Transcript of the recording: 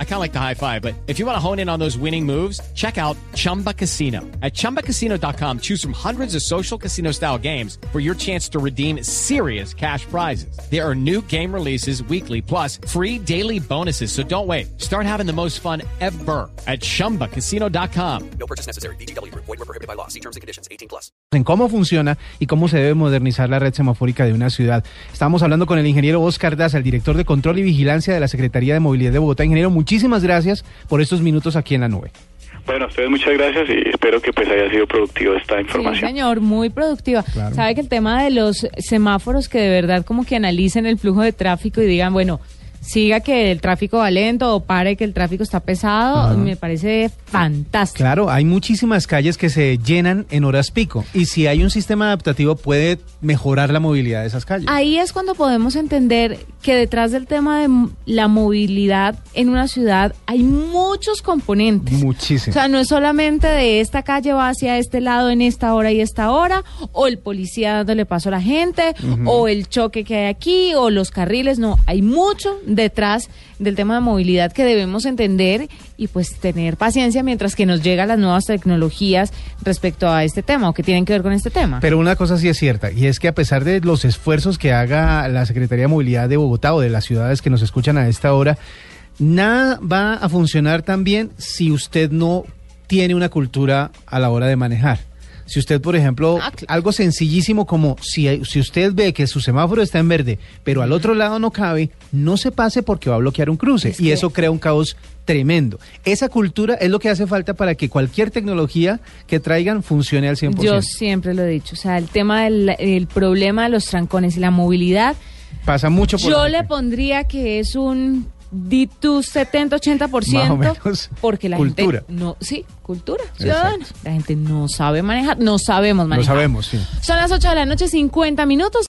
I kind of like the high five, but if you want to hone in on those winning moves, check out Chumba Casino. At chumbacasino.com, choose from hundreds of social casino style games for your chance to redeem serious cash prizes. There are new game releases weekly, plus free daily bonuses. So don't wait. Start having the most fun ever at chumbacasino.com. No purchase necessary. BGW. Void were prohibited by law. See terms and conditions. 18 plus. en cómo funciona y cómo se debe modernizar la red semafórica de una ciudad. Estamos hablando con el ingeniero Oscar Daza, el director de Control y Vigilancia de la Secretaría de Movilidad de Bogotá. Ingeniero, muchísimas gracias por estos minutos aquí en la nube. Bueno, a ustedes muchas gracias y espero que pues haya sido productivo esta Sí, información. señor, muy productiva. Claro. Sabe que el tema de los semáforos que de verdad como que analicen el flujo de tráfico y digan, bueno, siga que el tráfico va lento o pare que el tráfico está pesado, me parece fantástico. Claro, hay muchísimas calles que se llenan en horas pico y si hay un sistema adaptativo puede mejorar la movilidad de esas calles. Ahí es cuando podemos entender que detrás del tema de la movilidad en una ciudad hay muchos componentes. Muchísimo. O sea, no es solamente de esta calle va hacia este lado en esta hora y esta hora, o el policía dándole paso a la gente, o el choque que hay aquí, o los carriles, no, hay mucho detrás del tema de movilidad que debemos entender y pues tener paciencia mientras que nos llegan las nuevas tecnologías respecto a este tema o que tienen que ver con este tema. Pero una cosa sí es cierta, y es que a pesar de los esfuerzos que haga la Secretaría de Movilidad de Bogotá o de las ciudades que nos escuchan a esta hora, nada va a funcionar tan bien si usted no tiene una cultura a la hora de manejar. Si usted, por ejemplo, Ah, claro. algo sencillísimo como si, si usted ve que su semáforo está en verde, pero al otro lado no cabe, no se pase porque va a bloquear un cruce. Es y que- eso crea un caos tremendo. Esa cultura es lo que hace falta para que cualquier tecnología que traigan funcione al 100%. Yo siempre lo he dicho, o sea, el tema del el problema de los trancones y la movilidad, Pasa mucho por yo le pondría que es un 70-80%, Más o menos. porque la Cultura. gente no, sí, cultura ciudadana. La gente no sabe manejar, no sabemos manejar. sabemos, sí. Son las 8 de la noche, 50 minutos.